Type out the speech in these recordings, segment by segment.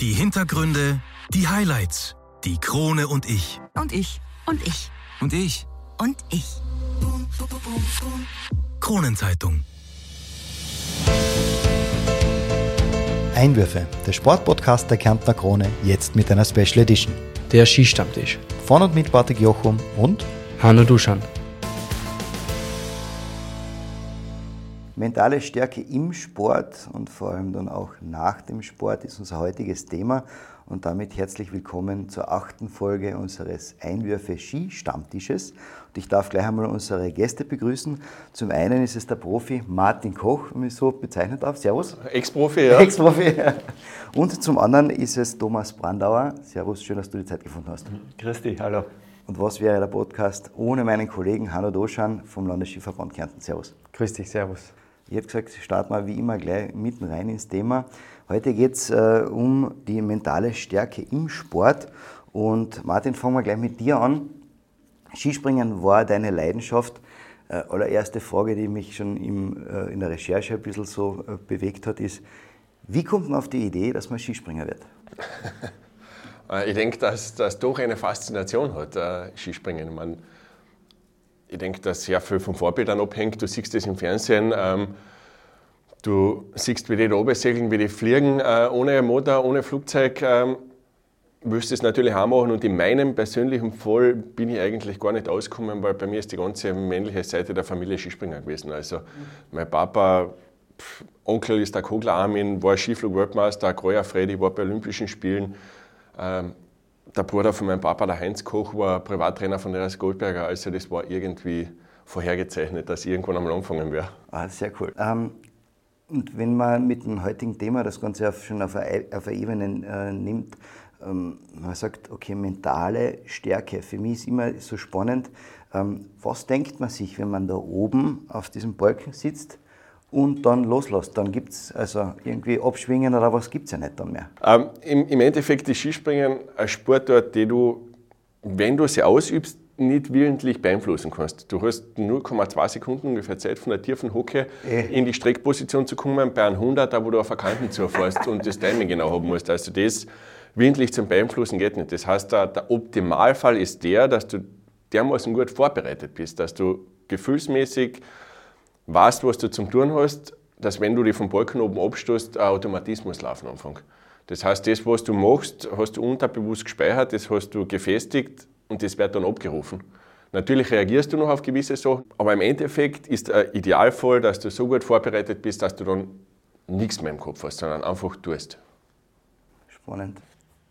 Die Hintergründe, die Highlights, die Krone und ich. Und ich. Und ich. Und ich. Und ich. Kronenzeitung. Einwürfe, der Sportpodcast der Kärntner Krone, jetzt mit einer Special Edition. Der Skistammtisch. Von und mit Bartek Jochum und Hanno Duschan. Mentale Stärke im Sport und vor allem dann auch nach dem Sport ist unser heutiges Thema. Und damit herzlich willkommen zur achten Folge unseres Einwürfe Ski Stammtisches. Und ich darf gleich einmal unsere Gäste begrüßen. Zum einen ist es der Profi Martin Koch, wenn ich so bezeichnen darf. Servus. Ex-Profi, ja. Ex-Profi. Und zum anderen ist es Thomas Brandauer. Servus, schön, dass du die Zeit gefunden hast. Grüß dich, hallo. Und was wäre der Podcast ohne meinen Kollegen Hanno Doschan vom Landesskiverband Kärnten? Servus. Grüß dich, servus. Ich habe gesagt, starten wir wie immer gleich mitten rein ins Thema. Heute geht es äh, um die mentale Stärke im Sport. Und Martin, fangen wir gleich mit dir an. Skispringen war deine Leidenschaft. Äh, allererste Frage, die mich schon im, äh, in der Recherche ein bisschen so äh, bewegt hat, ist, wie kommt man auf die Idee, dass man Skispringer wird? Äh, ich denke, dass das doch eine Faszination hat, äh, Skispringen. Man, ich denke, dass sehr viel vom Vorbildern abhängt. Du siehst das im Fernsehen. Ähm, du siehst, wie die da oben segeln, wie die fliegen, äh, ohne Motor, ohne Flugzeug. Ähm, willst es natürlich auch machen und in meinem persönlichen Fall bin ich eigentlich gar nicht ausgekommen, weil bei mir ist die ganze männliche Seite der Familie Skispringer gewesen. Also mein Papa, pff, Onkel ist der Kogler Armin, war Skiflug-Weltmeister, Kreuer Freddy war bei Olympischen Spielen. Ähm, der Bruder von meinem Papa, der Heinz Koch, war Privattrainer von Neres Goldberger. Also das war irgendwie vorhergezeichnet, dass ich irgendwann einmal anfangen werde. Ah, sehr cool. Ähm, und wenn man mit dem heutigen Thema das Ganze auf, schon auf eine, eine Ebene äh, nimmt, ähm, man sagt, okay, mentale Stärke. Für mich ist immer so spannend, ähm, was denkt man sich, wenn man da oben auf diesem Balken sitzt und dann loslässt? Dann gibt es also irgendwie Abschwingen oder was gibt es ja nicht dann mehr. Ähm, im, Im Endeffekt ist Skispringen ein Sportart, den du, wenn du sie ausübst, nicht willentlich beeinflussen kannst. Du hast 0,2 Sekunden ungefähr Zeit von der tiefen Hocke Eh. in die Streckposition zu kommen, bei einem 100er, wo du auf der Kanten zufährst und das Timing genau haben musst. Also das willentlich zum Beeinflussen geht nicht. Das heißt, der, der Optimalfall ist der, dass du dermaßen gut vorbereitet bist, dass du gefühlsmäßig weißt, was du zum tun hast, dass wenn du dich vom Balken oben abstoßt, ein Automatismus laufen anfängt. Das heißt, das, was du machst, hast du unterbewusst gespeichert, das hast du gefestigt und das wird dann abgerufen. Natürlich reagierst du noch auf gewisse Sachen, aber im Endeffekt ist der Idealfall, dass du so gut vorbereitet bist, dass du dann nichts mehr im Kopf hast, sondern einfach tust. Spannend.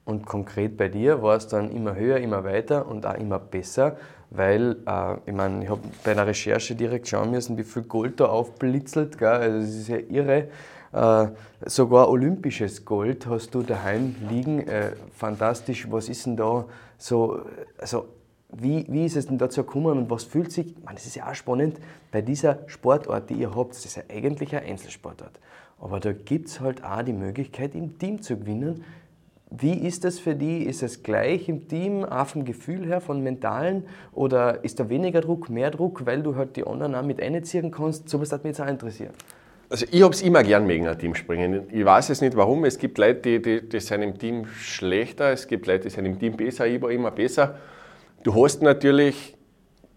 Und konkret bei dir war es dann immer höher, immer weiter und auch immer besser, weil äh, ich meine, ich habe bei der Recherche direkt schauen müssen, wie viel Gold da aufblitzelt. Gell? Also das ist ja irre. Äh, sogar olympisches Gold hast du daheim liegen. Äh, fantastisch. Was ist denn da so? Also wie, wie ist es denn dazu gekommen und was fühlt sich, ich meine, das ist ja auch spannend, bei dieser Sportart, die ihr habt, das ist ja eigentlich ein Einzelsportart. Aber da gibt es halt auch die Möglichkeit, im Team zu gewinnen. Wie ist das für die? Ist es gleich im Team, auch vom Gefühl her, von mentalen? Oder ist da weniger Druck, mehr Druck, weil du halt die anderen auch mit einziehen kannst? So was hat mich jetzt auch interessiert. Also ich habe es immer gern wegen einem Teamspringen. Ich weiß es nicht warum. Es gibt Leute, die, die, die sind im Team schlechter, es gibt Leute, die sind im Team besser, ich war immer besser. Du hast natürlich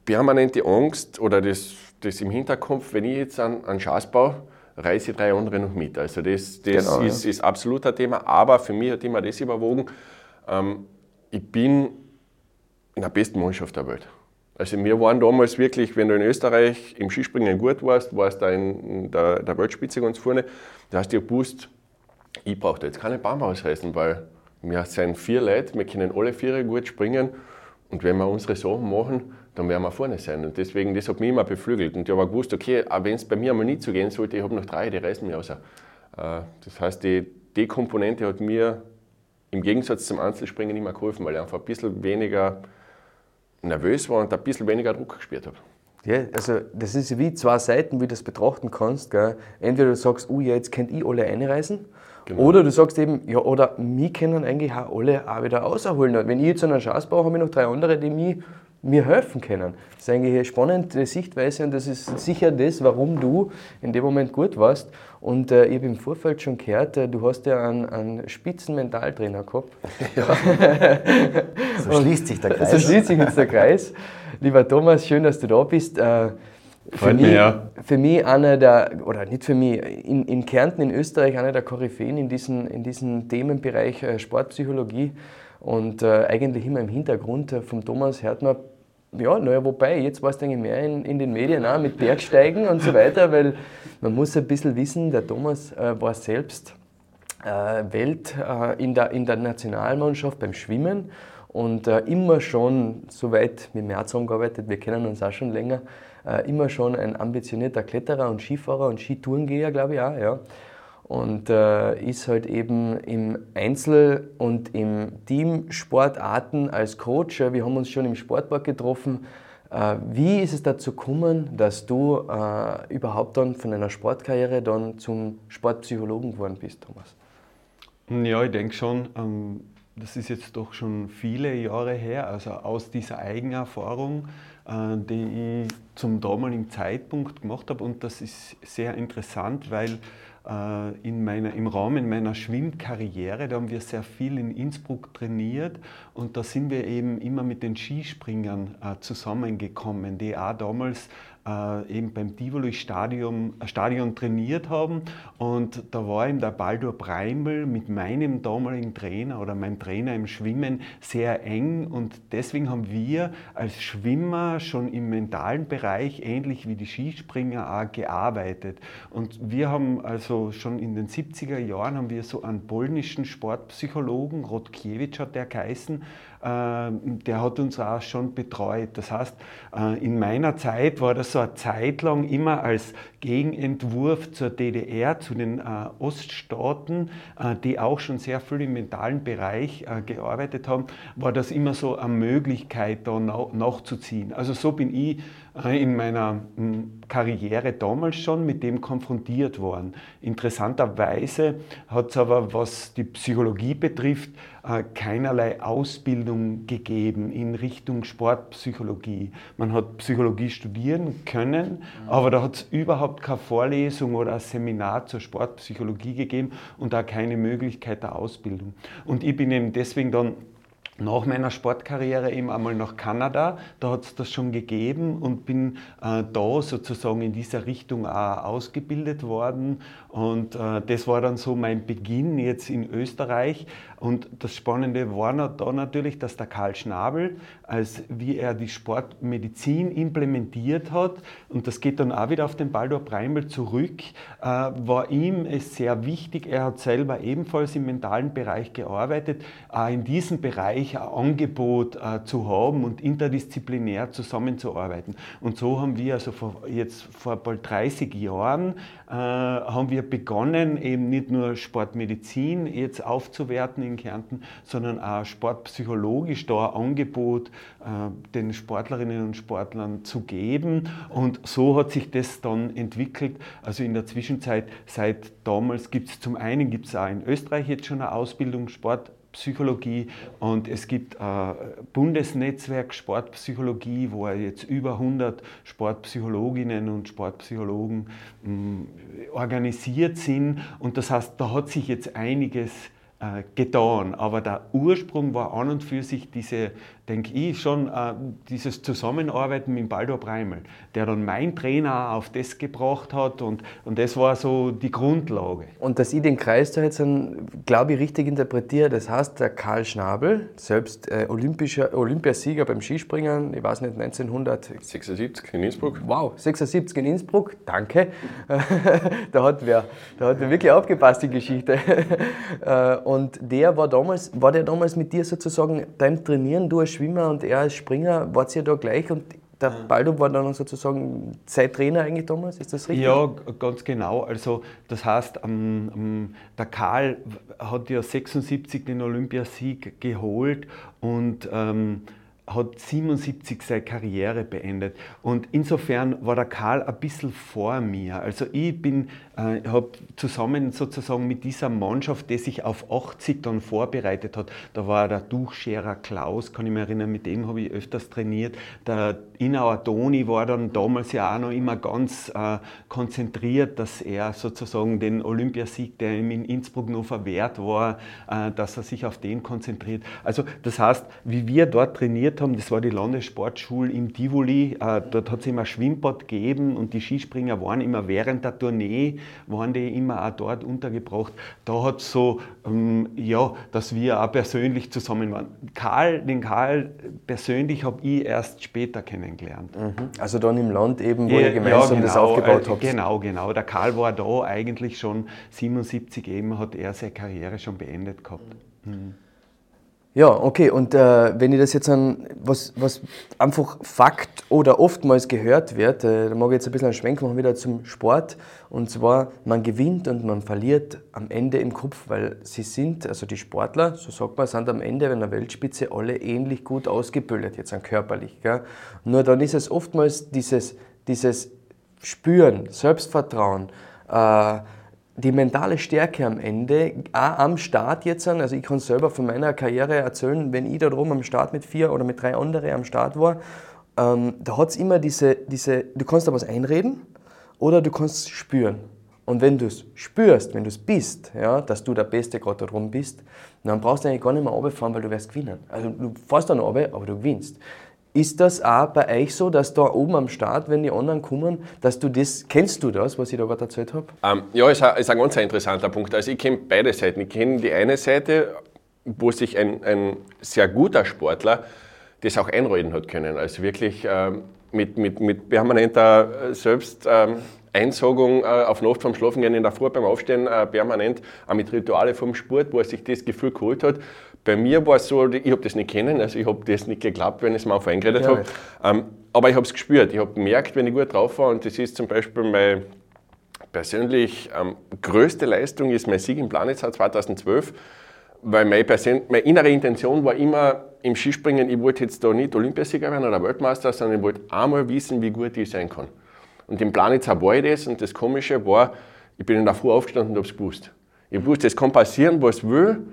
permanente Angst oder das, das im Hinterkopf, wenn ich jetzt einen, einen Schatz baue, reiße ich drei andere noch mit. Also das, das Genau, ist, ist absolut ein Thema, aber für mich hat immer das überwogen. Ähm, ich bin in der besten Mannschaft der Welt. Also wir waren damals wirklich, wenn du in Österreich im Skispringen gut warst, warst du in der, der Weltspitze ganz vorne. Da hast du ja gewusst, ich brauche da jetzt keine Baum ausreißen, weil wir sind vier Leute, wir können alle vier gut springen und wenn wir unsere Sachen machen, dann werden wir vorne sein. Und deswegen, das hat mich immer beflügelt. Und ich habe auch gewusst, okay, auch wenn es bei mir einmal nicht so gehen sollte, ich habe noch drei, die reißen mich aus. Äh, Das heißt, die, die Komponente hat mir im Gegensatz zum Einzelspringen immer geholfen, weil ich einfach ein bisschen weniger nervös war und ein bisschen weniger Druck gespürt habe. Ja, also das ist wie zwei Seiten, wie du das betrachten kannst. Gell? Entweder du sagst, oh ja, jetzt könnt ich alle einreisen. Genau. Oder du sagst eben, ja, oder mich können eigentlich auch alle auch wieder auserholen. Wenn ich jetzt einen Chance baue, habe ich noch drei andere, die mich mir helfen können. Das ist eigentlich eine spannende Sichtweise und das ist sicher das, warum du in dem Moment gut warst. Und äh, ich habe im Vorfeld schon gehört, äh, du hast ja einen, einen Spitzenmentaltrainer gehabt. Ja. so schließt sich der Kreis. So schließt sich jetzt der Kreis. Lieber Thomas, schön, dass du da bist. Äh, für, mich, ja. für mich einer der, oder nicht für mich, in, in Kärnten, in Österreich, einer der Koryphäen in diesem in diesen Themenbereich äh, Sportpsychologie. Und äh, eigentlich immer im Hintergrund äh, vom Thomas hört man, ja, naja, wobei, jetzt war es eigentlich mehr in, in den Medien auch mit Bergsteigen und so weiter, weil man muss ein bisschen wissen, der Thomas äh, war selbst äh, Welt äh, in, der, in der Nationalmannschaft beim Schwimmen und äh, immer schon, soweit mit März zusammengearbeitet, wir kennen uns auch schon länger, immer schon ein ambitionierter Kletterer und Skifahrer und Skitourengeher, glaube ich auch. Ja und äh, ist halt eben im Einzel- und im Teamsportarten als Coach. Wir haben uns schon im Sportpark getroffen. Äh, wie ist es dazu gekommen, dass du äh, überhaupt dann von einer Sportkarriere dann zum Sportpsychologen geworden bist, Thomas? Ja, ich denke schon, ähm, das ist jetzt doch schon viele Jahre her, also aus dieser Eigenerfahrung, äh, die ich zum damaligen Zeitpunkt gemacht habe. Und das ist sehr interessant, weil in meiner, im Rahmen meiner Schwimmkarriere, da haben wir sehr viel in Innsbruck trainiert und da sind wir eben immer mit den Skispringern äh, zusammengekommen, die auch damals äh, eben beim Tivoli Stadion, äh, Stadion trainiert haben. Und da war eben der Baldur Breimel mit meinem damaligen Trainer oder meinem Trainer im Schwimmen sehr eng. Und deswegen haben wir als Schwimmer schon im mentalen Bereich, ähnlich wie die Skispringer, auch gearbeitet. Und wir haben also schon in den 70er Jahren haben wir so einen polnischen Sportpsychologen, Rodkiewicz hat der geheißen, der hat uns auch schon betreut. Das heißt, äh, in meiner Zeit war das so eine Zeit lang immer als Gegenentwurf zur DDR, zu den äh, Oststaaten, äh, die auch schon sehr viel im mentalen Bereich gearbeitet haben, war das immer so eine Möglichkeit, da nachzuziehen. Also so bin ich in meiner hm, Karriere damals schon mit dem konfrontiert worden. Interessanterweise hat es aber, was die Psychologie betrifft, äh, keinerlei Ausbildung gegeben in Richtung Sportpsychologie. Man hat Psychologie studieren können, aber da hat es überhaupt keine Vorlesung oder ein Seminar zur Sportpsychologie gegeben und auch keine Möglichkeit der Ausbildung. Und ich bin eben deswegen dann nach meiner Sportkarriere eben einmal nach Kanada. Da hat es das schon gegeben und bin äh, da sozusagen in dieser Richtung auch ausgebildet worden. Und äh, das war dann so mein Beginn jetzt in Österreich. Und das Spannende war da natürlich, dass der Karl Schnabel, als wie er die Sportmedizin implementiert hat, und das geht dann auch wieder auf den Baldur Breimel zurück, äh, war ihm es sehr wichtig, er hat selber ebenfalls im mentalen Bereich gearbeitet, auch in diesem Bereich ein Angebot äh, zu haben und interdisziplinär zusammenzuarbeiten. Und so haben wir also vor, jetzt vor bald 30 Jahren äh, haben wir begonnen, eben nicht nur Sportmedizin jetzt aufzuwerten in Kärnten, sondern auch sportpsychologisch da ein Angebot äh, den Sportlerinnen und Sportlern zu geben. Und so hat sich das dann entwickelt. Also in der Zwischenzeit, seit damals gibt es zum einen gibt es auch in Österreich jetzt schon eine Ausbildung Sport Psychologie und es gibt ein Bundesnetzwerk Sportpsychologie, wo jetzt über 100 Sportpsychologinnen und Sportpsychologen mm, organisiert sind. Und das heißt, da hat sich jetzt einiges äh, getan, aber der Ursprung war an und für sich diese denke ich, schon äh, dieses Zusammenarbeiten mit Baldur Breimel, der dann mein Trainer auf das gebracht hat und, und das war so die Grundlage. Und dass ich den Kreis da jetzt, glaube ich, richtig interpretiere, das heißt, der Karl Schnabel, selbst äh, olympischer Olympiasieger beim Skispringen, ich weiß nicht, 1976 in Innsbruck. Wow, 76 in Innsbruck, danke. da, hat wer, da hat wer wirklich aufgepasst, die Geschichte. Äh, und der war damals, war der damals mit dir sozusagen beim Trainieren, du als Schwimmer und er als Springer, wart ihr da gleich und der Baldo war dann sozusagen Zeittrainer eigentlich damals, ist das richtig? Ja, ganz genau. Also das heißt, um, um, der Karl hat ja 76 den Olympiasieg geholt und ähm, hat 77 seine Karriere beendet. Und insofern war der Karl ein bisschen vor mir. Also ich bin ich habe zusammen sozusagen mit dieser Mannschaft, die sich auf 80 dann vorbereitet hat, da war der Tuchscherer Klaus, kann ich mich erinnern, mit dem habe ich öfters trainiert. Der Inauer Toni war dann damals ja auch noch immer ganz äh, konzentriert, dass er sozusagen den Olympiasieg, der ihm in Innsbruck noch verwehrt war, äh, dass er sich auf den konzentriert. Also das heißt, wie wir dort trainiert haben, das war die Landessportschule im Tivoli, äh, dort hat es immer Schwimmbad gegeben und die Skispringer waren immer während der Tournee, waren die immer auch dort untergebracht. Da hat es so, ähm, ja, dass wir auch persönlich zusammen waren. Karl, den Karl persönlich habe ich erst später kennengelernt. Mhm. Also dann im Land eben, wo ja, ihr gemeinsam ja, genau, das aufgebaut äh, habt. Genau, genau. Der Karl war da eigentlich schon 77 eben, hat er seine Karriere schon beendet gehabt. Mhm. Ja, okay. Und äh, wenn ich das jetzt an was, was einfach Fakt oder oftmals gehört wird, äh, da mag ich jetzt ein bisschen einen Schwenk machen wieder zum Sport. Und zwar, man gewinnt und man verliert am Ende im Kopf, weil sie sind, also die Sportler, so sagt man, sind am Ende in der Weltspitze alle ähnlich gut ausgebildet, jetzt an körperlich. Gell? Nur dann ist es oftmals dieses, dieses Spüren, Selbstvertrauen, äh, die mentale Stärke am Ende, auch am Start jetzt, also ich kann selber von meiner Karriere erzählen, wenn ich da drum am Start mit vier oder mit drei anderen am Start war, ähm, da hat es immer diese, diese, du kannst da was einreden oder du kannst es spüren. Und wenn du es spürst, wenn du es bist, ja, dass du der Beste gerade da drum bist, dann brauchst du eigentlich gar nicht mehr runterfahren, weil du wirst gewinnen. Also du fährst dann runter, aber du gewinnst. Ist das auch bei euch so, dass da oben am Start, wenn die anderen kommen, dass du das, kennst du das, was ich da gerade erzählt habe? Ähm, ja, ist ein, ist ein ganz interessanter Punkt. Also ich kenne beide Seiten. Ich kenne die eine Seite, wo sich ein, ein sehr guter Sportler das auch einreden hat können. Also wirklich ähm, mit, mit, mit permanenter äh, Selbsteinsagung ähm, äh, auf Nacht vom Schlafengehen in der Früh beim Aufstehen äh, permanent, auch mit Rituale vom Sport, wo er sich das Gefühl geholt hat. Bei mir war es so, ich habe das nicht kennen, also ich habe das nicht geglaubt, wenn ich es mir auf eingeredet ja, habe. Ähm, aber ich habe es gespürt. Ich habe gemerkt, wenn ich gut drauf war, und das ist zum Beispiel meine persönlich ähm, größte Leistung, ist mein Sieg im Planitzer 2012, weil meine, Persön meine innere Intention war immer im Skispringen, ich wollte jetzt da nicht Olympiasieger werden oder Weltmeister, sondern ich wollte einmal wissen, wie gut ich sein kann. Und im Planitzer war ich das und das Komische war, ich bin in der Früh aufgestanden und habe es gewusst. Ich wusste, es kann passieren, was will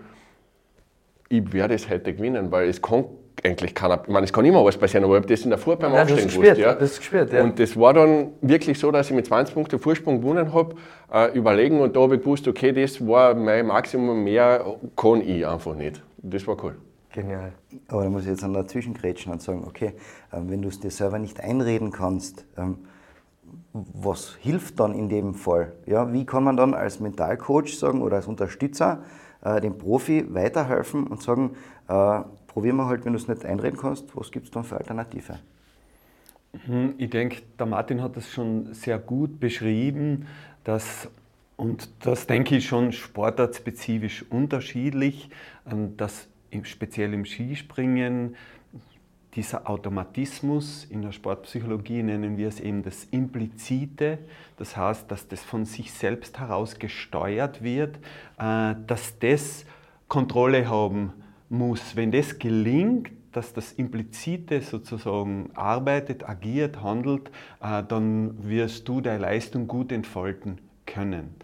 ich werde es heute gewinnen, weil es kann eigentlich keiner, ich meine, es kann immer was passieren, aber ich habe das in der Früh beim ja, Aufstehen gewusst. Ja. Das gespürt, ja. Und das war dann wirklich so, dass ich mit 20 Punkten Vorsprung gewonnen habe, äh, überlegen und da habe ich gewusst, okay, das war mein Maximum, mehr kann ich einfach nicht. Das war cool. Genial. Aber da muss ich jetzt an dazwischen grätschen und sagen, okay, äh, wenn du es dir selber nicht einreden kannst, ähm, was hilft dann in dem Fall? Ja, wie kann man dann als Mentalcoach sagen oder als Unterstützer äh, dem Profi weiterhelfen und sagen, äh, probieren wir halt, wenn du es nicht einreden kannst, was gibt es dann für Alternative? Mhm, ich denke, der Martin hat das schon sehr gut beschrieben, dass, und das denke ich schon sportartspezifisch unterschiedlich, ähm, dass speziell im Skispringen dieser Automatismus, in der Sportpsychologie nennen wir es eben das Implizite, das heißt, dass das von sich selbst heraus gesteuert wird, äh, dass das Kontrolle haben muss. Wenn das gelingt, dass das Implizite sozusagen arbeitet, agiert, handelt, äh, dann wirst du deine Leistung gut entfalten können.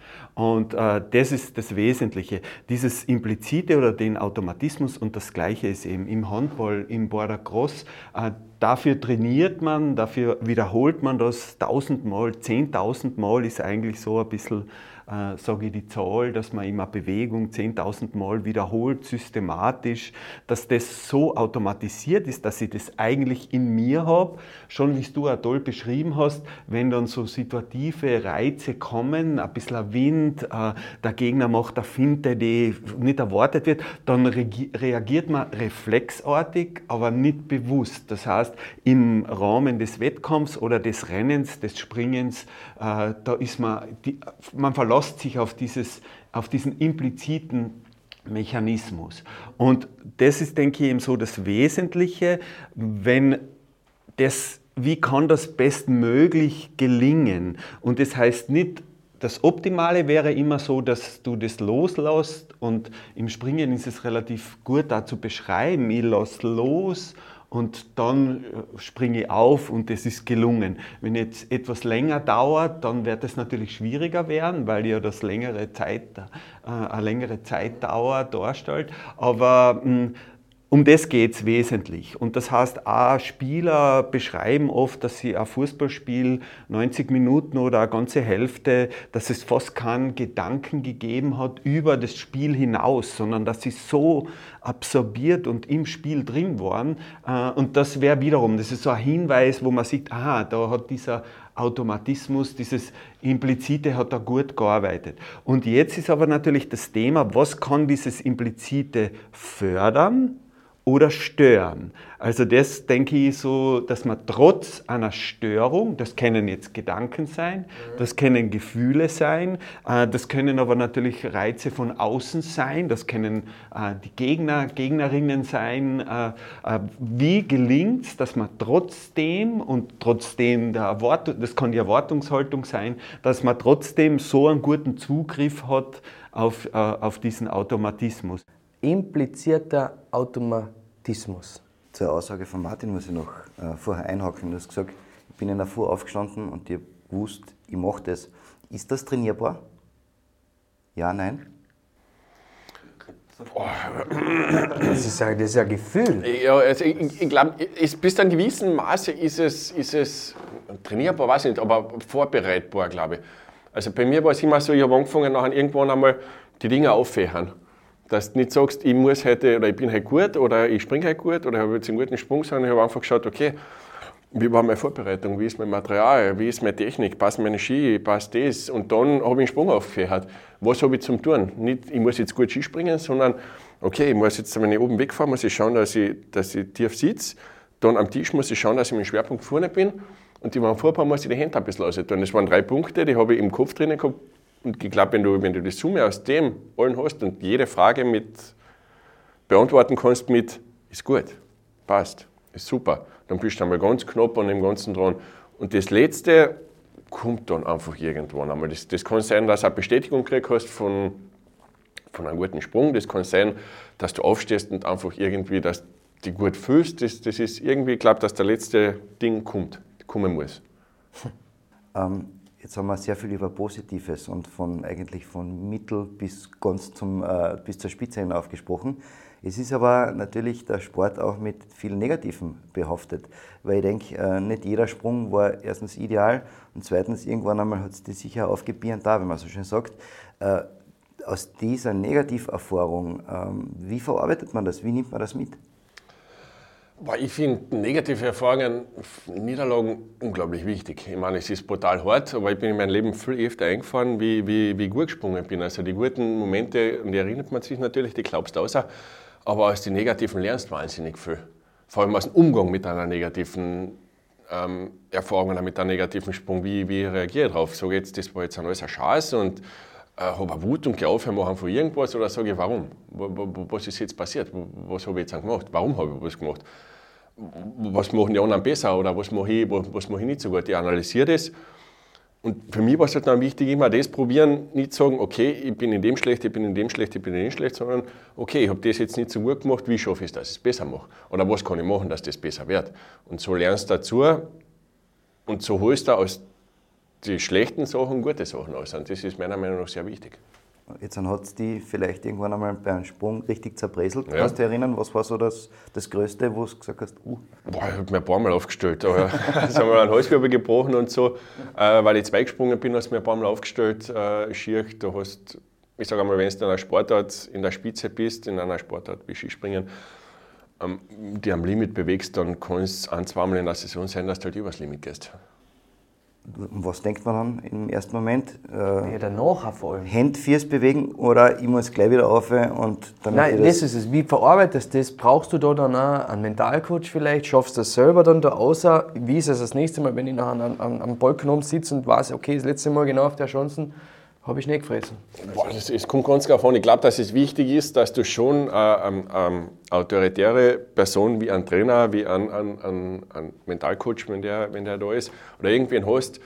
Und äh, das ist das Wesentliche. Dieses Implizite oder den Automatismus und das Gleiche ist eben im Handball, im Border Cross. Äh, dafür trainiert man, dafür wiederholt man das tausendmal, zehntausendmal ist eigentlich so ein bisschen äh, sage ich die Zahl, dass man immer Bewegung 10.000 Mal wiederholt, systematisch, dass das so automatisiert ist, dass ich das eigentlich in mir habe. Schon wie du auch toll beschrieben hast, wenn dann so situative Reize kommen, ein bisschen Wind, äh, der Gegner macht eine Finte, die nicht erwartet wird, dann reagiert man reflexartig, aber nicht bewusst. Das heißt, im Rahmen des Wettkampfs oder des Rennens, des Springens, äh, da ist man, die, man verlässt verlässt sich auf, dieses, auf diesen impliziten Mechanismus. Und das ist, denke ich, eben so das Wesentliche, wenn das, wie kann das bestmöglich gelingen? Und das heißt nicht, das Optimale wäre immer so, dass du das loslässt und im Springen ist es relativ gut da zu beschreiben. Ich lasse los und dann äh, springe ich auf und es ist gelungen. Wenn jetzt etwas länger dauert, dann wird es natürlich schwieriger werden, weil ja das längere Zeit, äh, eine längere Zeitdauer darstellt. Aber mh, hm, um das geht es wesentlich. Und das heißt, auch Spieler beschreiben oft, dass sie ein Fußballspiel 90 Minuten oder eine ganze Hälfte, dass es fast keinen Gedanken gegeben hat über das Spiel hinaus, sondern dass sie so absorbiert und im Spiel drin waren. Äh, und das wäre wiederum, das ist so ein Hinweis, wo man sieht, aha, da hat dieser Automatismus, dieses Implizite hat da gut gearbeitet. Und jetzt ist aber natürlich das Thema, was kann dieses Implizite fördern? Oder stören. Also das denke ich so, dass man trotz einer Störung, das können jetzt Gedanken sein, das können Gefühle sein, äh, das können aber natürlich Reize von außen sein, das können äh, die Gegner, Gegnerinnen sein. Äh, wie gelingt es, dass man trotzdem und trotzdem der Erwartung, das kann die Erwartungshaltung sein, dass man trotzdem so einen guten Zugriff hat auf, auf diesen Automatismus? Implizierter Automatismus Tismus. Zur Aussage von Martin muss ich noch äh, vorher einhaken. Du hast gesagt, ich bin in der Früh aufgestanden und ich gewusst, ich mache das. Ist das trainierbar? Ja, nein? Das ist, ja, das ist ja ein Gefühl. Ja, also ich, ich glaube, bis zu einem gewissen Maße ist es, ist es trainierbar, weiß ich nicht, aber vorbereitbar, glaube ich. Also bei mir war es immer so, ich habe angefangen, nachher irgendwann einmal die Dinge auffächern dass du nicht sagst, ich muss heute oder ich bin heute gut oder ich springe heute gut oder ich habe jetzt einen guten Sprung, sondern ich habe einfach geschaut, okay, wie war meine Vorbereitung, wie ist mein Material, wie ist meine Technik, passen meine Ski, passt das? Und dann habe ich einen Sprung aufgefächert. Was habe ich zum tun? Nicht, ich muss jetzt gut Skispringen, sondern okay, ich muss jetzt, wenn ich oben wegfahre, muss ich schauen, dass ich, dass ich tief sitze, dann am Tisch muss ich schauen, dass ich mit dem Schwerpunkt vorne bin. Und die waren Vorpaar muss ich die Hände ein bisschen lassen. Das waren drei Punkte, die habe ich im Kopf drinnen gehabt, und ich glaube, wenn du, wenn du die Summe aus dem allen hast und jede Frage mit beantworten kannst mit, ist gut, passt, ist super, dann bist du einmal ganz knapp an dem Ganzen dran. Und das Letzte kommt dann einfach irgendwann einmal. Das, das kann sein, dass du eine Bestätigung gekriegt hast von, von einem guten Sprung. Das kann sein, dass du aufstehst und einfach irgendwie, dass dich gut fühlst. Das, das ist irgendwie, ich glaube, dass der letzte Ding kommt, kommen muss. Ähm, Jetzt haben wir sehr viel über Positives und von eigentlich von Mittel bis ganz zum, äh, bis zur Spitze hinauf gesprochen. Es ist aber natürlich der Sport auch mit vielen Negativen behaftet, weil ich denke, äh, nicht jeder Sprung war erstens ideal und zweitens irgendwann einmal hat es die sicher aufgebirnt da, wenn man so schön sagt. Äh, aus dieser Negativerfahrung, ähm, wie verarbeitet man das? Wie nimmt man das mit? Ich finde negative Erfahrungen, Niederlagen unglaublich wichtig. Ich meine, es ist brutal hart, aber ich bin in meinem Leben viel öfter eingefahren, wie, wie, wie gut gesprungen bin. Also die guten Momente, an die erinnert man sich natürlich, die glaubst du außer, aber aus den negativen lernst du wahnsinnig viel. Vor allem aus dem Umgang mit einer negativen ähm, Erfahrung oder mit einem negativen Sprung. Wie, wie reagiere ich darauf? Sage jetzt, das war jetzt ein alles eine Chance und äh, habe Wut und gehe aufhören machen von irgendwas oder sage ich, warum? Was ist jetzt passiert? Was habe ich jetzt gemacht? Warum habe ich was gemacht? Was machen die anderen besser oder was mache ich, was mache ich nicht so gut. Ich analysiere das. Und für mich war es halt dann wichtig, immer das probieren, nicht sagen, okay, ich bin in dem schlecht, ich bin in dem schlecht, ich bin in dem schlecht, sondern okay, ich habe das jetzt nicht so gut gemacht, wie schaffe ich es, dass ich es besser mache? Oder was kann ich machen, dass das besser wird? Und so lernst du dazu und so holst du aus den schlechten Sachen gute Sachen aus. Und das ist meiner Meinung nach sehr wichtig. Jetzt hat es die vielleicht irgendwann einmal bei einem Sprung richtig zerbröselt. Ja. Kannst du dich erinnern, was war so das, das Größte, wo du gesagt hast, uh. Boah, ich habe mir ein paar Mal aufgestellt. Aber es haben wir einen Halswirbel gebrochen und so. Äh, weil ich zwei gesprungen bin, hast du mir ein paar Mal aufgestellt, äh, schier. Du hast, ich sage einmal, wenn du in einer Sportart in der Spitze bist, in einer Sportart wie Skispringen, ähm, die am Limit bewegst, dann kann es ein, zweimal in der Saison sein, dass du halt übers Limit gehst. Was denkt man dann im ersten Moment? Äh, ja, danach vor allem. Hände, Füße bewegen oder ich muss gleich wieder auf und dann. Nein, das, das, ist es. Wie verarbeitest du das? Brauchst du da dann auch einen Mentalcoach vielleicht? Schaffst du das selber dann da außer? Wie ist es das nächste Mal, wenn ich nachher am, am, am Balkon sitze und weiß, okay, das letzte Mal genau auf der Chancen habe ich nicht gefressen. Boah, das, es kommt ganz darauf an. Ich glaube, dass es wichtig ist, dass du schon äh, eine ähm, autoritäre Person wie ein Trainer, wie ein, ein, ein, ein Mentalcoach, wenn der, wenn der da ist, oder irgendwen hast,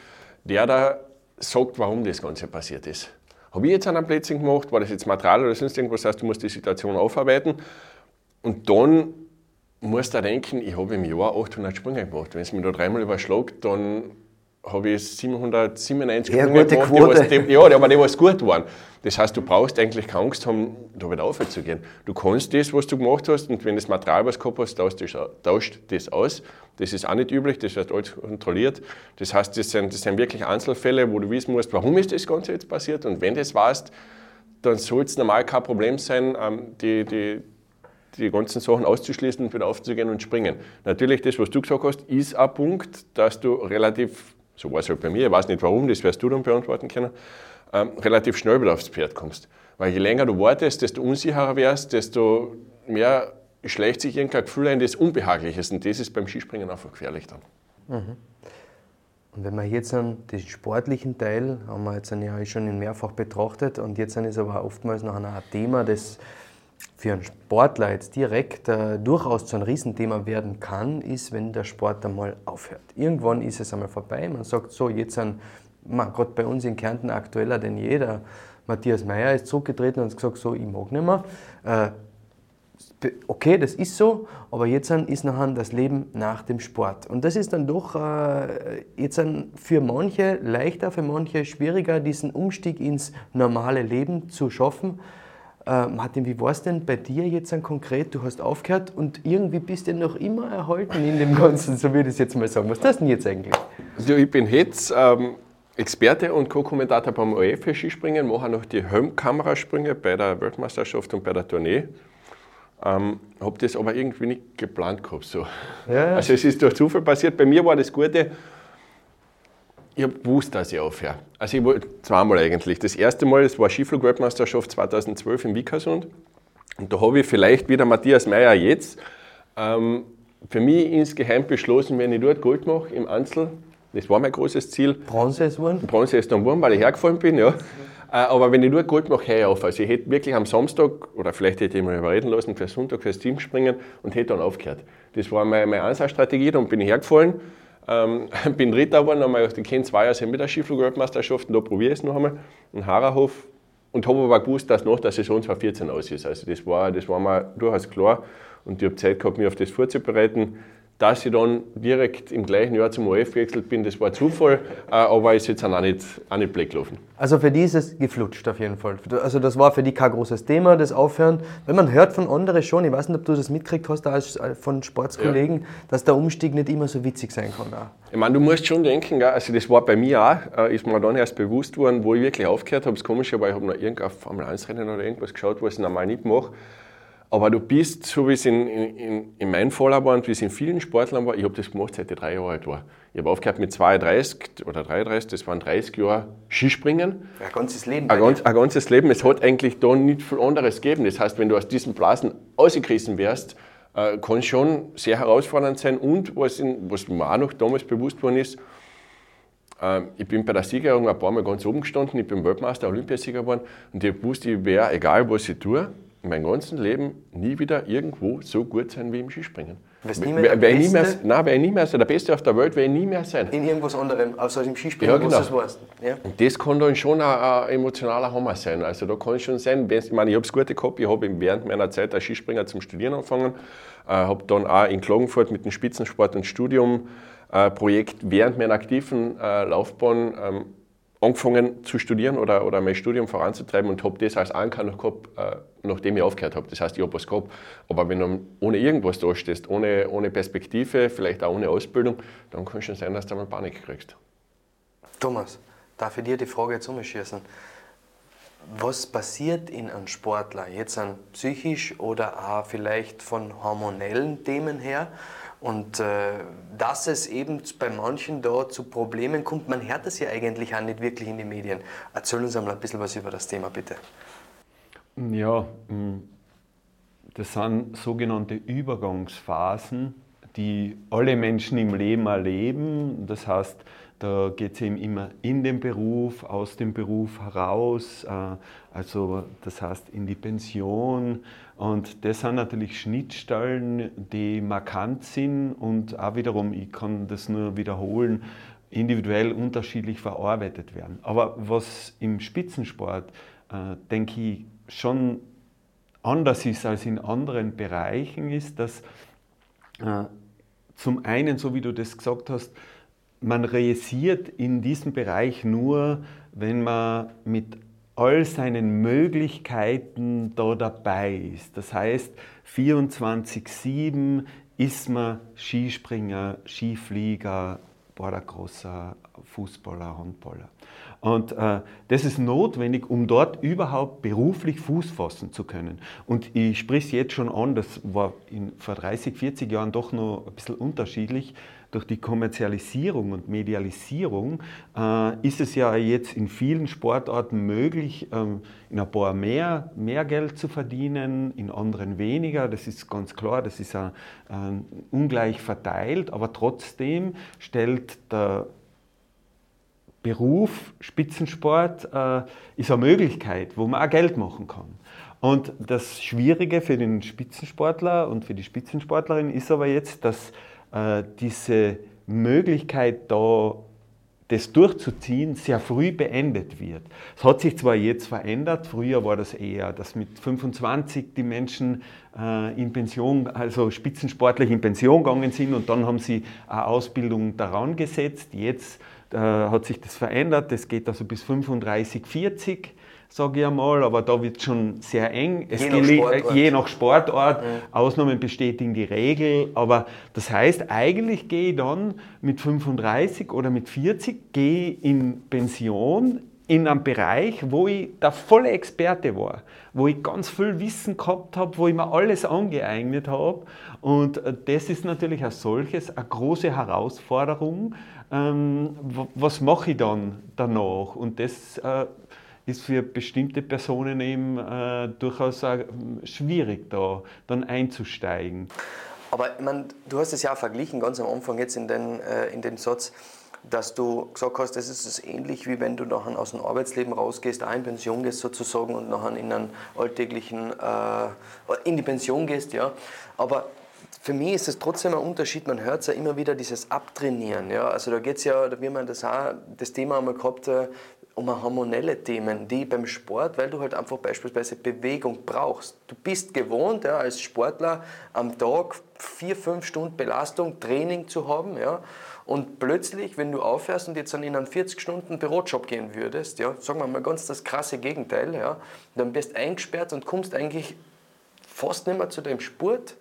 der da sagt, warum das Ganze passiert ist. Habe ich jetzt einen Plätzchen gemacht? War das jetzt Material oder sonst irgendwas? Das heißt, du musst die Situation aufarbeiten und dann musst da denken, ich habe im Jahr 800 Sprünge gemacht. Wenn es mir da dreimal überschlägt, dann habe ich 797 Ja, Sprünge gute gemacht, die Quote. was, die, ja, aber die was gut waren. Das heißt, du brauchst eigentlich keine Angst haben, da wieder aufzugehen. Du kannst das, was du gemacht hast, und wenn das Material, was du gehabt hast, tauscht das, tauscht das aus. Das ist auch nicht üblich, das wird alles kontrolliert. Das heißt, das sind, das sind wirklich Einzelfälle, wo du wissen musst, warum ist das Ganze jetzt passiert. Und wenn das weißt, dann soll es normal kein Problem sein, ähm, die, die, die ganzen Sachen auszuschließen und wieder aufzugehen und springen. Natürlich, das, was du gesagt hast, ist ein Punkt, dass du relativ, so war es halt bei mir, ich weiß nicht warum, das wirst du dann beantworten können, ähm, relativ schnell wieder aufs Pferd kommst. Weil je länger du wartest, desto unsicherer wärst, desto mehr schleicht sich irgendein Gefühl ein, das unbehaglich ist. Und das ist beim Skispringen einfach gefährlich dann. Und wenn wir jetzt an den sportlichen Teil, haben wir jetzt ja schon mehrfach betrachtet und jetzt ist aber oftmals noch ein Thema, das für einen Sportler jetzt direkt äh, durchaus zu einem Riesenthema werden kann, ist, wenn der Sport einmal aufhört. Irgendwann ist es einmal vorbei. Man sagt so, jetzt sind, gerade bei uns in Kärnten aktueller denn je, der Matthias Meyer ist zurückgetreten und hat gesagt, so, ich mag nicht mehr. Äh, okay, das ist so, aber jetzt ist nachher das Leben nach dem Sport. Und das ist dann doch äh, jetzt für manche leichter, für manche schwieriger, diesen Umstieg ins normale Leben zu schaffen. Äh, Martin, wie war es denn bei dir jetzt dann konkret? Du hast aufgehört und irgendwie bist du noch immer erhalten in dem Ganzen, so würde ich es jetzt mal sagen. Was ist das denn jetzt eigentlich? Also ich bin jetzt ähm, Experte und Co-Kommentator beim ORF für Skispringen, mache noch die Helmkamerasprünge bei der Weltmeisterschaft und bei der Tournee. Ähm, habe das aber irgendwie nicht geplant gehabt. So. Ja. Also es ist durch Zufall passiert. Bei mir war das Gute, ich habe gewusst, dass ich aufhöre. Also ich wollte zweimal eigentlich. Das erste Mal, das war Skiflug-Weltmeisterschaft 2012 in Vikersund. Und da habe ich vielleicht wieder Matthias Meyer jetzt ähm, für mich insgeheim beschlossen, wenn ich dort Gold mache im Einzel, das war mein großes Ziel, Bronze ist geworden? Bronze ist dann geworden, weil ich hergefallen bin, ja. Äh, Aber wenn ich nur Gold mache, höre ich auf. Also ich hätte wirklich am Samstag, oder vielleicht hätte ich mich überreden lassen, für Sonntag fürs Team springen und hätte dann aufgehört. Das war meine, meine Ansatzstrategie, dann bin ich hergefallen, ähm, bin Dritter geworden, dann habe ich kenne zwei Jahre mit der Skiflug-Weltmeisterschaft und da probiere ich es noch einmal, in Harahof. Und habe aber gewusst, dass nach der Saison 2014 aus ist. Also das war, das war mir durchaus klar und ich habe Zeit gehabt, mich auf das vorzubereiten. Dass ich dann direkt im gleichen Jahr zum OF gewechselt bin, das war Zufall, äh, aber ist jetzt auch nicht, auch nicht blöd gelaufen. Also für die ist es geflutscht auf jeden Fall. Also das war für die kein großes Thema, das Aufhören. Wenn man hört von anderen schon, ich weiß nicht, ob du das mitgekriegt hast, als äh, von Sportskollegen, dass der Umstieg nicht immer so witzig sein kann. Auch. Ich meine, du musst schon denken, also das war bei mir auch, äh, ist mir dann erst bewusst worden, wo ich wirklich aufgehört habe. Das Komische war, ich habe noch irgendein Formel 1 Rennen oder irgendwas geschaut, was ich normal nicht mache. Aber du bist, so wie es in, in, in meinem Fall war und wie es in vielen Sportlern war, ich habe das gemacht, seit ich drei Jahre alt war. Ich habe aufgehört mit 32 oder 33, das waren 30 Jahre Skispringen. Ein ganzes Leben. Ein, ganz, ein ganzes Leben. Es hat eigentlich da nicht viel anderes gegeben. Das heißt, wenn du aus diesen Blasen ausgerissen wärst, äh, kann es schon sehr herausfordernd sein. Und was, in, was mir auch noch damals bewusst worden ist, äh, ich bin bei der Siegerehrung ein paar Mal ganz oben gestanden, ich bin Weltmeister, Olympiasieger geworden und ich wusste, ich wäre, egal was ich tue, in meinem ganzen Leben nie wieder irgendwo so gut sein wie im Skispringen. Nie mehr Wär nie mehr, nein, wär ich nie mehr sein. Der Beste auf der Welt ich nie mehr sein. In irgendwas anderem, außer im Skispringen, Ja, genau. was du das weißt. Ja. Und das kann dann schon ein, ein emotionaler Hammer sein. Also da kann es schon sein, ich meine, ich habe es gut gehabt, ich habe während meiner Zeit als Skispringer zum Studieren angefangen, äh, habe dann auch in Klagenfurt mit dem Spitzensport und Studium äh, Projekt während meiner aktiven äh, Laufbahn ähm, angefangen zu studieren oder, oder mein Studium voranzutreiben und habe das als Anker noch gehabt, äh, nachdem ich aufgehört habe. Das heißt, ich habe was gehabt. Aber wenn du ohne irgendwas dastehst, ohne, ohne Perspektive, vielleicht auch ohne Ausbildung, dann kann es schon sein, dass du mal Panik kriegst. Thomas, darf ich dir die Frage jetzt umschießen? Was passiert in einem Sportler, jetzt an psychisch oder auch vielleicht von hormonellen Themen her? Und äh, dass es eben bei manchen da zu Problemen kommt, man hört das ja eigentlich auch nicht wirklich in den Medien. Erzähl uns einmal ein bisschen was über das Thema, bitte. Ja, mh, das sind sogenannte Übergangsphasen, die alle Menschen im Leben erleben. Das heißt, da geht es eben immer in den Beruf, aus dem Beruf heraus, äh, also das heißt in die Pension. Und das sind natürlich Schnittstellen, die markant sind und auch wiederum, ich kann das nur wiederholen, individuell unterschiedlich verarbeitet werden. Aber was im Spitzensport, äh, denke ich, schon anders ist als in anderen Bereichen, ist, dass Äh, zum einen, so wie du das gesagt hast, man realisiert in diesem Bereich nur, wenn man mit all seinen Möglichkeiten da dabei ist. Das heißt, 24-7 ist man Skispringer, Skiflieger, Bordercrosser, Fußballer, Handballer. Und äh, das ist notwendig, um dort überhaupt beruflich Fuß fassen zu können. Und ich spreche es jetzt schon an, das war in, vor 30, 40 Jahren doch noch ein bisschen unterschiedlich. Durch die Kommerzialisierung und Medialisierung äh, ist es ja jetzt in vielen Sportarten möglich, ähm, in ein paar mehr, mehr Geld zu verdienen, in anderen weniger. Das ist ganz klar, das ist äh, ungleich verteilt, aber trotzdem stellt der Beruf, Spitzensport, äh, ist eine Möglichkeit, wo man auch Geld machen kann. Und das Schwierige für den Spitzensportler und für die Spitzensportlerin ist aber jetzt, dass äh, diese Möglichkeit da das durchzuziehen sehr früh beendet wird. Es hat sich zwar jetzt verändert, früher war das eher, dass mit 25 die Menschen äh, in Pension, also spitzensportlich in Pension gegangen sind und dann haben sie eine Ausbildung daran gesetzt. Jetzt hat sich das verändert. Das geht also bis 35, 40, sage ich einmal, aber da wird es schon sehr eng. Es je, nach Sportort. je nach Sportort. Mhm. Ausnahmen bestätigen die Regel. Aber das heißt, eigentlich gehe ich dann mit 35 oder mit 40 gehe in Pension in einem Bereich, wo ich der volle Experte war, wo ich ganz viel Wissen gehabt habe, wo ich mir alles angeeignet habe. Und äh, das ist natürlich als solches eine große Herausforderung, ähm, was mache ich dann danach? Und das äh, ist für bestimmte Personen eben äh, durchaus äh, schwierig, da dann einzusteigen. Aber ich mein, du hast es ja auch verglichen, ganz am Anfang jetzt in den, äh, in den Satz, dass du gesagt hast, das ist es ähnlich wie wenn du nachher aus dem Arbeitsleben rausgehst, auch in Pension gehst sozusagen und nachher in einen alltäglichen, äh, in die Pension gehst, ja. Aber für mich ist es trotzdem ein Unterschied, man hört es ja immer wieder, dieses Abtrainieren. Ja? Also da geht es ja, wie man das auch, das Thema einmal gehabt, äh, um hormonelle Themen, die beim Sport, weil du halt einfach beispielsweise Bewegung brauchst. Du bist gewohnt, ja, als Sportler am Tag vier, fünf Stunden Belastung, Training zu haben, ja, und plötzlich, wenn du aufhörst und jetzt dann in einen 40 Stunden Bürojob gehen würdest, ja, sagen wir mal ganz das krasse Gegenteil, ja, dann bist eingesperrt und kommst eigentlich fast nicht mehr zu deinem Sport,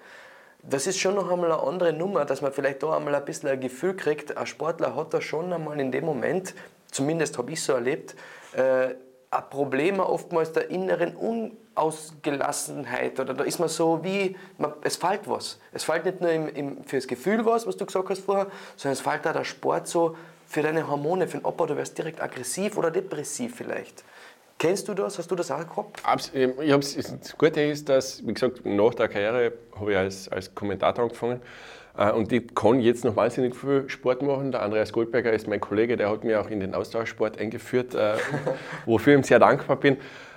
das ist schon noch einmal eine andere Nummer, dass man vielleicht da einmal ein bisschen ein Gefühl kriegt, ein Sportler hat da schon einmal in dem Moment, zumindest habe ich so erlebt, äh, ein Problem oftmals der inneren Unausgelassenheit oder da ist man so wie, man, es fällt was. Es fällt nicht nur im, im, für das Gefühl was, was du gesagt hast vorher, sondern es fällt auch der Sport so für deine Hormone, für den Abbau, du wirst direkt aggressiv oder depressiv vielleicht. Kennst du das? Hast du das auch gehabt? Ich hab's, das Gute ist, dass, wie gesagt, nach der Karriere habe ich als, als Kommentator angefangen. Äh, und ich kann jetzt noch wahnsinnig viel Sport machen. Der Andreas Goldberger ist mein Kollege, der hat mich auch in den Austauschsport eingeführt, äh, wofür ich ihm sehr dankbar bin.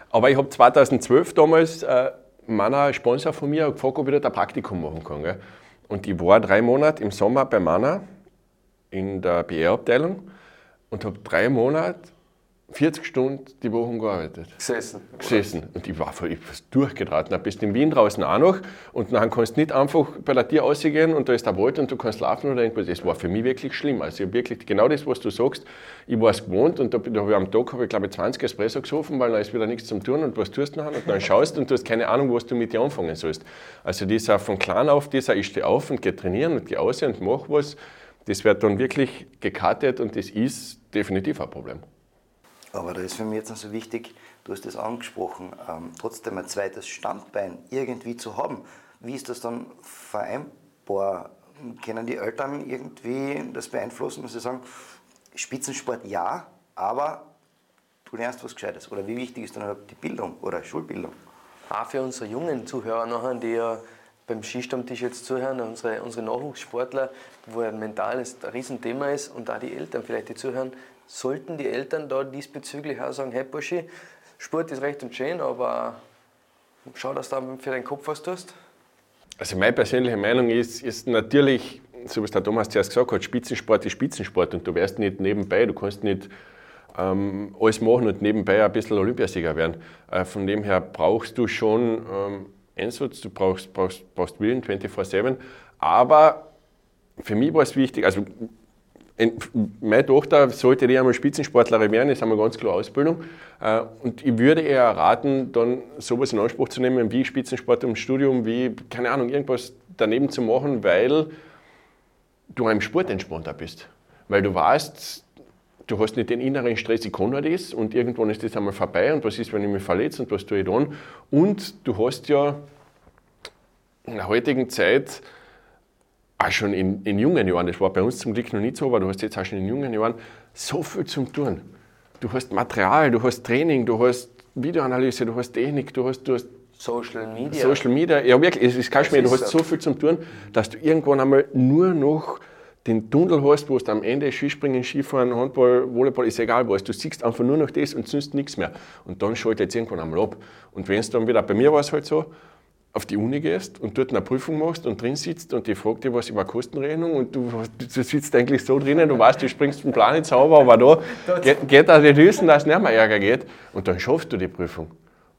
Aber ich habe 2012 damals äh, Mana, Sponsor von mir, gefragt, ob ich da ein Praktikum machen kann. Und ich war drei Monate im Sommer bei Mana in der PR-Abteilung und habe drei Monate 40 Stunden die Woche gearbeitet. Gesessen. Gesessen. Und ich war voll durchgetraten. Dann bist du in Wien draußen auch noch und dann kannst du nicht einfach bei der Tür rausgehen und da ist der Wald und du kannst laufen oder irgendwas. Das war für mich wirklich schlimm. Also ich wirklich genau das, was du sagst, ich war es gewohnt und da, da habe ich am Tag, habe ich glaube ich 20 Espresso gesoffen, weil dann ist wieder nichts zum Tun und was tust du nachher und dann schaust und du hast keine Ahnung, was du mit dir anfangen sollst. Also dieser von klein auf, dieser ich stehe auf und gehe trainieren und gehe aus und mache was, das wird dann wirklich gekartet und das ist definitiv ein Problem. Aber da ist für mich jetzt noch so wichtig, du hast es angesprochen, ähm, trotzdem ein zweites Standbein irgendwie zu haben. Wie ist das dann vereinbar? Können die Eltern irgendwie das beeinflussen, dass sie sagen, Spitzensport ja, aber du lernst was Gescheites? Oder wie wichtig ist dann die Bildung oder Schulbildung? Auch für unsere jungen Zuhörer nachher, die ja beim Skistammtisch jetzt zuhören, unsere, unsere Nachwuchssportler, wo ein mentales Riesenthema ist und auch die Eltern vielleicht, die zuhören, sollten die Eltern da diesbezüglich auch sagen, hey Burschi, Sport ist recht und schön, aber schau, dass du für deinen Kopf was tust? Also meine persönliche Meinung ist, ist natürlich, so wie es der Thomas zuerst gesagt hat, Spitzensport ist Spitzensport und du wärst nicht nebenbei, du kannst nicht ähm, alles machen und nebenbei ein bisschen Olympiasieger werden. Äh, von dem her brauchst du schon ähm, Einsatz, du brauchst, brauchst, brauchst Willen 24-7. Aber für mich war es wichtig, also meine Tochter sollte die einmal Spitzensportlerin werden, das ist einmal ganz klar Ausbildung. Äh, und ich würde eher raten, dann sowas in Anspruch zu nehmen wie Spitzensport im Studium, wie, keine Ahnung, irgendwas daneben zu machen, weil du einem Sport entspannter bist. Weil du weißt, du hast nicht den inneren Stress, ich kann das und irgendwann ist das einmal vorbei und was ist, wenn ich mich verletze und was tue ich dann? Und du hast ja in der heutigen Zeit auch schon in, in, jungen Jahren, das war bei uns zum Glück noch nicht so, aber du hast jetzt auch schon in jungen Jahren so viel zum tun. Du hast Material, du hast Training, du hast Videoanalyse, du hast Technik, du hast, du hast Social Media. Social Media, ja wirklich, es ist kein Schmäh, du hast so viel zum tun, dass du irgendwann einmal nur noch den Tunnel hast, wo du am Ende Skispringen, Skifahren, Handball, Volleyball, ist egal was. Du siehst einfach nur noch das und sonst nichts mehr. Und dann schaltet es irgendwann einmal ab. Und wenn es dann wieder, bei mir war es halt so, auf die Uni gehst und dort eine Prüfung machst und drin sitzt und die fragt dich was über Kostenrechnung und du, du sitzt eigentlich so drinnen, du weißt, du springst vom Plan ins Zauber, aber da geht, geht auch nicht wissen, dass es nicht mehr Ärger geht und dann schaffst du die Prüfung.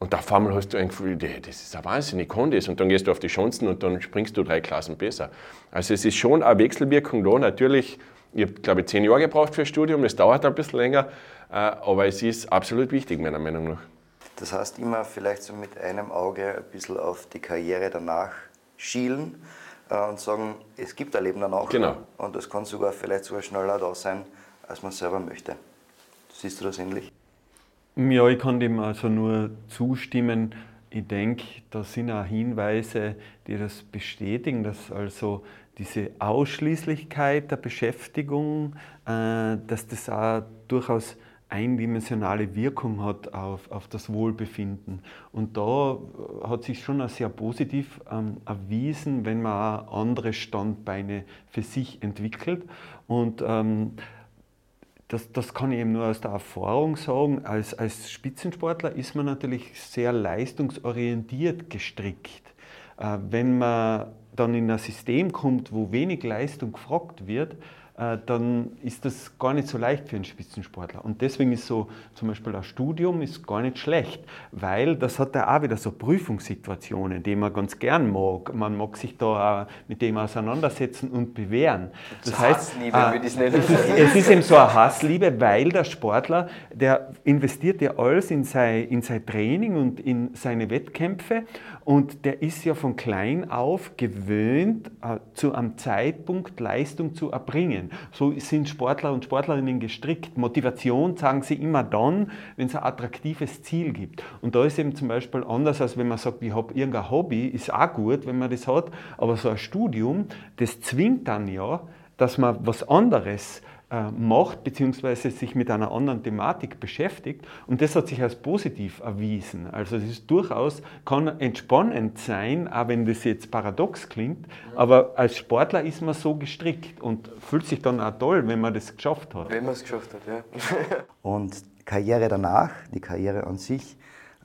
Und auf einmal hast du ein Gefühl, das ist ein Wahnsinn, ich kann das. Und dann gehst du auf die Chancen und dann springst du drei Klassen besser. Also es ist schon eine Wechselwirkung da. Natürlich, ich habe, glaube ich, zehn Jahre gebraucht für das Studium, das dauert ein bisschen länger, äh, aber es ist absolut wichtig, meiner Meinung nach. Das heißt, immer vielleicht so mit einem Auge ein bisschen auf die Karriere danach schielen äh, und sagen, es gibt ein Leben danach. Genau. Und das kann sogar vielleicht sogar schneller da sein, als man selber möchte. Siehst du das ähnlich? Ja, ich kann dem also nur zustimmen. Ich denke, da sind auch Hinweise, die das bestätigen, dass also diese Ausschließlichkeit der Beschäftigung, äh, dass das auch durchaus eindimensionale Wirkung hat auf, auf das Wohlbefinden. Und da hat sich schon auch sehr positiv ähm, erwiesen, wenn man auch andere Standbeine für sich entwickelt. Und ähm, das, das kann ich eben nur aus der Erfahrung sagen. Als, als Spitzensportler ist man natürlich sehr leistungsorientiert gestrickt. Äh, wenn man dann in ein System kommt, wo wenig Leistung gefragt wird, dann ist das gar nicht so leicht für einen Spitzensportler. Und deswegen ist so zum Beispiel ein Studium ist gar nicht schlecht, weil das hat ja auch wieder so Prüfungssituationen, die man ganz gern mag. Man mag sich da mit dem auseinandersetzen und bewähren. Das, das heißt, Hassliebe, äh, es, ist, es ist eben so eine Hassliebe, weil der Sportler, der investiert ja alles in sein, in sein Training und in seine Wettkämpfe und der ist ja von klein auf gewöhnt, äh, zu einem Zeitpunkt Leistung zu erbringen. So sind Sportler und Sportlerinnen gestrickt. Motivation sagen sie immer dann, wenn es ein attraktives Ziel gibt. Und da ist eben zum Beispiel anders, als wenn man sagt, ich habe irgendein Hobby, ist auch gut, wenn man das hat, aber so ein Studium, das zwingt dann ja, dass man was anderes macht, beziehungsweise sich mit einer anderen Thematik beschäftigt. Und das hat sich als positiv erwiesen. Also es ist durchaus, kann entspannend sein, auch wenn das jetzt paradox klingt, aber als Sportler ist man so gestrickt und fühlt sich dann auch toll, wenn man das geschafft hat. Wenn man es geschafft hat, ja. und Karriere danach, die Karriere an sich,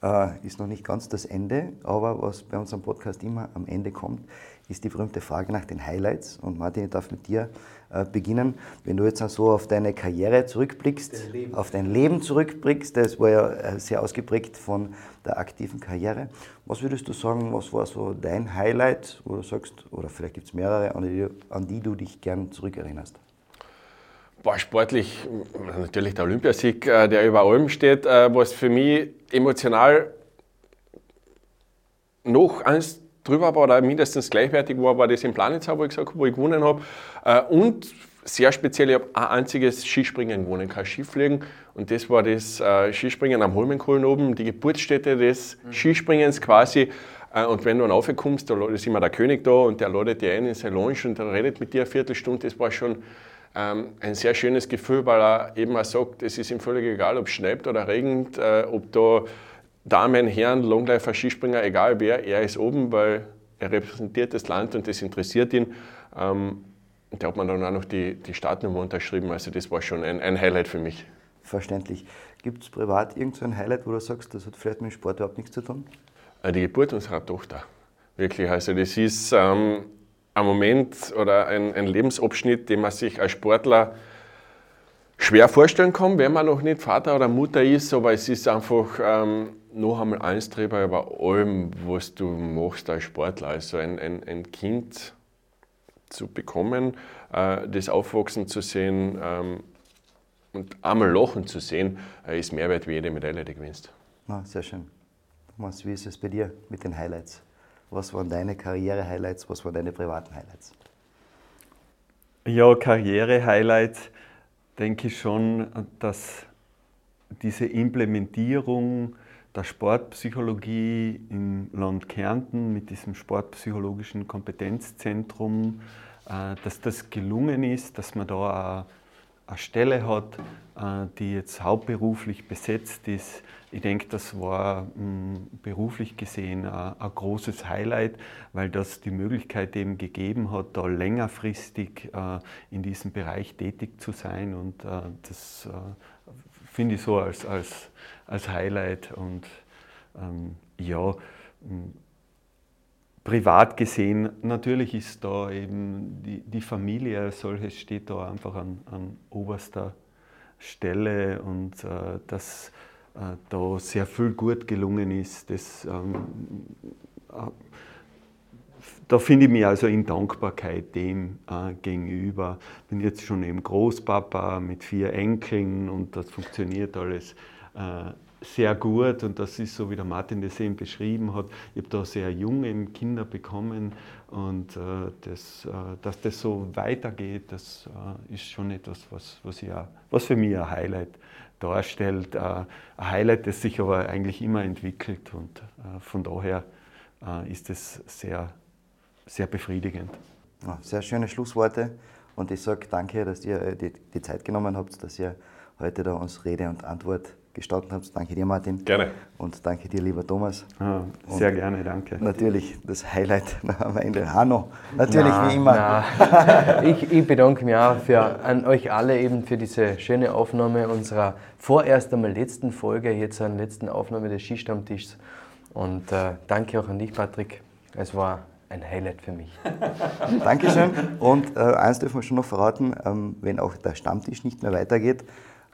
äh, ist noch nicht ganz das Ende, aber was bei unserem Podcast immer am Ende kommt, ist die berühmte Frage nach den Highlights. Und Martin, ich darf mit dir äh, beginnen. Wenn du jetzt so auf deine Karriere zurückblickst, dein auf dein Leben zurückblickst, das war ja äh, sehr ausgeprägt von der aktiven Karriere. Was würdest du sagen, was war so dein Highlight, wo du sagst, oder vielleicht gibt es mehrere, an die, an die du dich gern zurückerinnerst? Boah, sportlich natürlich der Olympiasieg, äh, der über allem steht, was für mich emotional noch eins drüber war oder mindestens gleichwertig war, war das im Planitzer, wo ich gesagt habe, wo ich gewonnen habe. Äh, und sehr speziell, ich habe ein einziges Skispringen gewonnen, kein Skifliegen. Und das war das äh, Skispringen am Holmenkollen oben, die Geburtsstätte des mhm. Skispringens quasi. Äh, und wenn du dann raufkommst, da ist immer der König da und der ladet dir ein in sein Lounge und der redet mit dir eine Viertelstunde. Das war schon ähm, ein sehr schönes Gefühl, weil er eben auch sagt, es ist ihm völlig egal, ob es schneit oder regnet, ob da Damen, Herren, Longläufer, Skispringer, egal wer, er ist oben, weil er repräsentiert das Land und das interessiert ihn. Ähm, da hat man dann auch noch die, die Startnummer unterschrieben, also das war schon ein, ein Highlight für mich. Verständlich. Gibt es privat irgendein Highlight, wo du sagst, das hat vielleicht mit dem Sport überhaupt nichts zu tun? Äh, die Geburt unserer Tochter. Wirklich, also das ist ähm, ein Moment oder ein, ein Lebensabschnitt, den man sich als Sportler schwer vorstellen kann, wenn man noch nicht Vater oder Mutter ist, aber es ist einfach ähm, noch einmal Anstreber über allem, was du machst als Sportler. Also ein, ein, ein Kind zu bekommen, äh, das Aufwachsen zu sehen ähm, und einmal lachen zu sehen, äh, ist mehr wert wie jede Medaille, die gewinnst. Ah, sehr schön. Thomas, wie ist es bei dir mit den Highlights? Was waren deine Karriere-Highlights? Was waren deine privaten Highlights? Ja, Karriere-Highlights denke ich schon, dass diese Implementierung der Sportpsychologie im Land Kärnten mit diesem sportpsychologischen Kompetenzzentrum, äh, dass das gelungen ist, dass man da eine Stelle hat, äh, die jetzt hauptberuflich besetzt ist. Ich denke, das war mm, beruflich gesehen ein, großes Highlight, weil das die Möglichkeit eben gegeben hat, da längerfristig äh, in diesem Bereich tätig zu sein. Und das finde ich so als, als, als Highlight. Und ähm, ja, privat gesehen, natürlich ist da eben die, die Familie als solches steht da einfach an, an oberster Stelle und äh, dass äh, da sehr viel gut gelungen ist, das, ähm, äh, da finde ich mich also in Dankbarkeit dem äh, gegenüber. Bin jetzt schon eben Großpapa mit vier Enkeln und das funktioniert alles sehr gut und das ist so, wie der Martin das eben beschrieben hat. Ich habe da sehr junge Kinder bekommen und äh, das, äh, dass das so weitergeht, das äh, ist schon etwas, was, was, auch, was für mich ein Highlight darstellt. Äh, ein Highlight, das sich aber eigentlich immer entwickelt und äh, von daher äh, ist es sehr, sehr befriedigend. Ja, sehr schöne Schlussworte und ich sage danke, dass ihr die, die Zeit genommen habt, dass ihr heute da uns Rede und Antwort gestanden habt. Danke dir, Martin. Gerne. Und danke dir, lieber Thomas. Ah, sehr und gerne, danke. Natürlich das Highlight am Ende. Hanno, natürlich na, wie immer. ich, ich, bedanke mich auch für, an euch alle eben für diese schöne Aufnahme unserer vorerst einmal letzten Folge, jetzt an letzten Aufnahme des Skistammtischs. Und äh, danke auch an dich, Patrick. Es war ein Highlight für mich. Dankeschön. Und äh, eins dürfen wir schon noch verraten, ähm, wenn auch der Stammtisch nicht mehr weitergeht,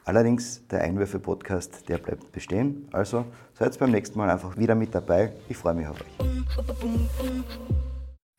Allerdings, der Einwürfe-Podcast, der bleibt bestehen. Also seid beim nächsten Mal einfach wieder mit dabei. Ich freue mich auf euch.